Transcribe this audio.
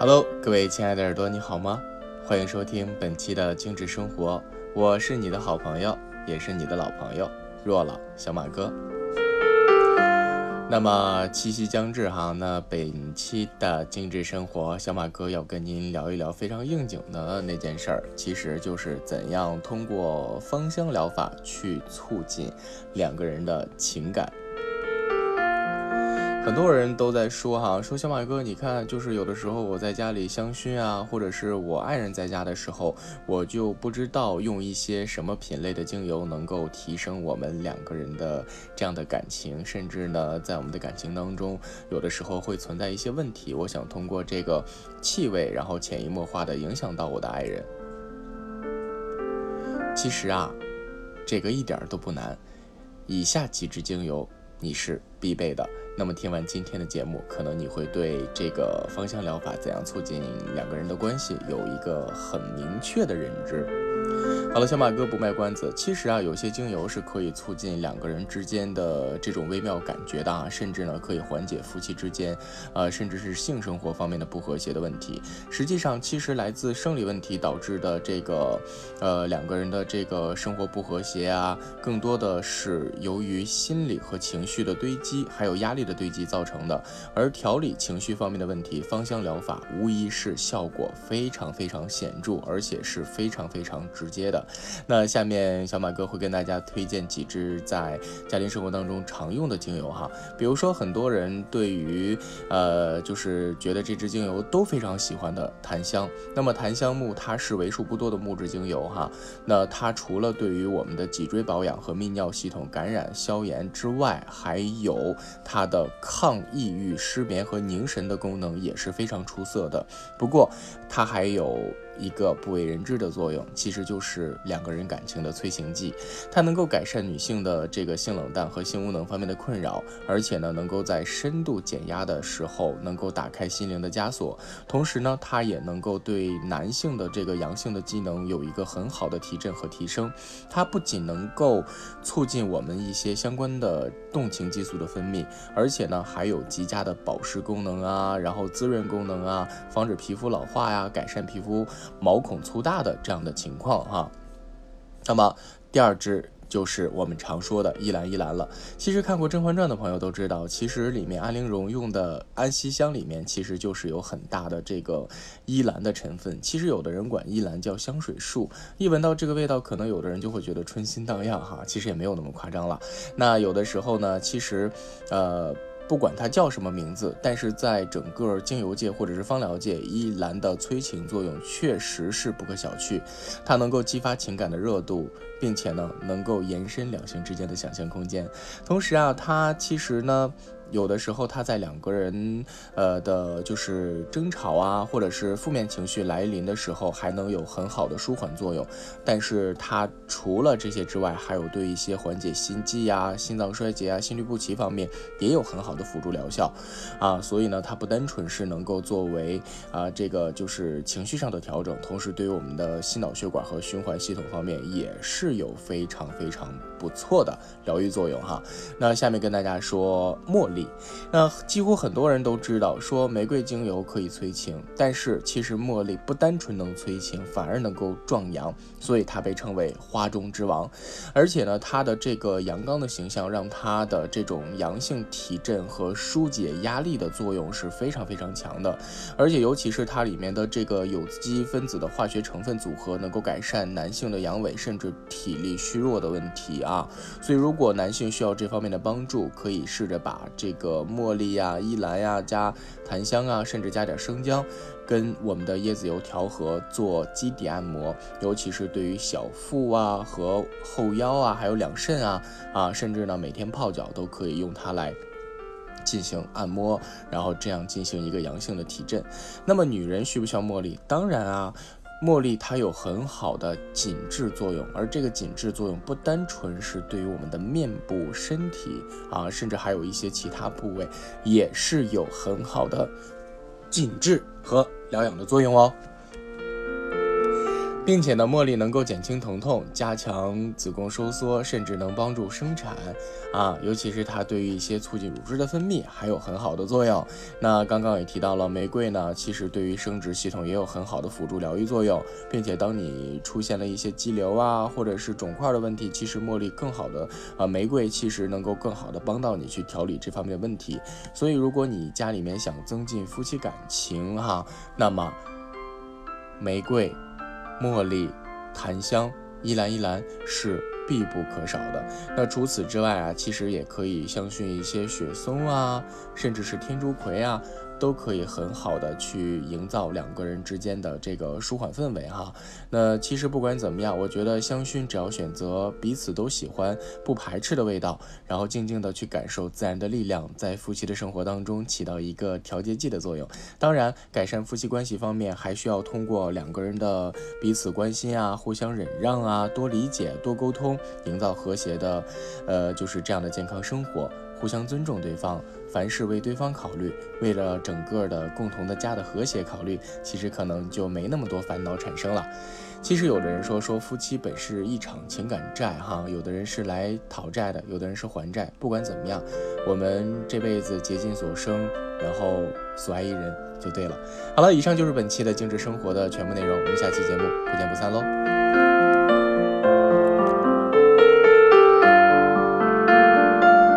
Hello，各位亲爱的耳朵，你好吗？欢迎收听本期的精致生活，我是你的好朋友，也是你的老朋友若老小马哥。那么七夕将至哈，那本期的精致生活，小马哥要跟您聊一聊非常应景的那件事儿，其实就是怎样通过芳香疗法去促进两个人的情感。很多人都在说哈，说小马哥，你看，就是有的时候我在家里香薰啊，或者是我爱人在家的时候，我就不知道用一些什么品类的精油能够提升我们两个人的这样的感情，甚至呢，在我们的感情当中，有的时候会存在一些问题。我想通过这个气味，然后潜移默化的影响到我的爱人。其实啊，这个一点都不难，以下几支精油你是必备的。那么听完今天的节目，可能你会对这个芳香疗法怎样促进两个人的关系有一个很明确的认知。好了，小马哥不卖关子。其实啊，有些精油是可以促进两个人之间的这种微妙感觉的啊，甚至呢可以缓解夫妻之间，呃，甚至是性生活方面的不和谐的问题。实际上，其实来自生理问题导致的这个，呃，两个人的这个生活不和谐啊，更多的是由于心理和情绪的堆积，还有压力的堆积造成的。而调理情绪方面的问题，芳香疗法无疑是效果非常非常显著，而且是非常非常直接的。那下面小马哥会跟大家推荐几支在家庭生活当中常用的精油哈，比如说很多人对于呃就是觉得这支精油都非常喜欢的檀香，那么檀香木它是为数不多的木质精油哈，那它除了对于我们的脊椎保养和泌尿系统感染消炎之外，还有它的抗抑郁、失眠和凝神的功能也是非常出色的。不过它还有。一个不为人知的作用，其实就是两个人感情的催情剂。它能够改善女性的这个性冷淡和性无能方面的困扰，而且呢，能够在深度减压的时候能够打开心灵的枷锁。同时呢，它也能够对男性的这个阳性的机能有一个很好的提振和提升。它不仅能够促进我们一些相关的动情激素的分泌，而且呢，还有极佳的保湿功能啊，然后滋润功能啊，防止皮肤老化呀，改善皮肤。毛孔粗大的这样的情况哈，那么第二支就是我们常说的依兰依兰了。其实看过《甄嬛传》的朋友都知道，其实里面安陵容用的安息香里面其实就是有很大的这个依兰的成分。其实有的人管依兰叫香水树，一闻到这个味道，可能有的人就会觉得春心荡漾哈。其实也没有那么夸张了。那有的时候呢，其实呃。不管它叫什么名字，但是在整个精油界或者是芳疗界，依兰的催情作用确实是不可小觑。它能够激发情感的热度，并且呢，能够延伸两性之间的想象空间。同时啊，它其实呢。有的时候，他在两个人，呃的，就是争吵啊，或者是负面情绪来临的时候，还能有很好的舒缓作用。但是它除了这些之外，还有对一些缓解心悸呀、心脏衰竭啊、心律不齐方面也有很好的辅助疗效，啊，所以呢，它不单纯是能够作为啊这个就是情绪上的调整，同时对于我们的心脑血管和循环系统方面也是有非常非常不错的疗愈作用哈。那下面跟大家说茉莉。那几乎很多人都知道，说玫瑰精油可以催情，但是其实茉莉不单纯能催情，反而能够壮阳，所以它被称为花中之王。而且呢，它的这个阳刚的形象，让它的这种阳性提振和疏解压力的作用是非常非常强的。而且尤其是它里面的这个有机分子的化学成分组合，能够改善男性的阳痿甚至体力虚弱的问题啊。所以如果男性需要这方面的帮助，可以试着把这。这个茉莉呀、依兰呀，加檀香啊，甚至加点生姜，跟我们的椰子油调和做基底按摩，尤其是对于小腹啊和后腰啊，还有两肾啊啊，甚至呢每天泡脚都可以用它来进行按摩，然后这样进行一个阳性的提振。那么女人需不需要茉莉？当然啊。茉莉它有很好的紧致作用，而这个紧致作用不单纯是对于我们的面部、身体啊，甚至还有一些其他部位，也是有很好的紧致和疗养的作用哦。并且呢，茉莉能够减轻疼痛，加强子宫收缩，甚至能帮助生产啊，尤其是它对于一些促进乳汁的分泌还有很好的作用。那刚刚也提到了，玫瑰呢，其实对于生殖系统也有很好的辅助疗愈作用，并且当你出现了一些肌瘤啊，或者是肿块的问题，其实茉莉更好的啊，玫瑰其实能够更好的帮到你去调理这方面的问题。所以，如果你家里面想增进夫妻感情哈，那么玫瑰。茉莉、檀香、依兰依兰是必不可少的。那除此之外啊，其实也可以香薰一些雪松啊，甚至是天竺葵啊。都可以很好的去营造两个人之间的这个舒缓氛围哈。那其实不管怎么样，我觉得香薰只要选择彼此都喜欢、不排斥的味道，然后静静的去感受自然的力量，在夫妻的生活当中起到一个调节剂的作用。当然，改善夫妻关系方面，还需要通过两个人的彼此关心啊、互相忍让啊、多理解、多沟通，营造和谐的，呃，就是这样的健康生活。互相尊重对方，凡事为对方考虑，为了整个的共同的家的和谐考虑，其实可能就没那么多烦恼产生了。其实有的人说说夫妻本是一场情感债，哈，有的人是来讨债的，有的人是还债。不管怎么样，我们这辈子竭尽所生，然后所爱一人就对了。好了，以上就是本期的精致生活的全部内容，我们下期节目不见不散喽。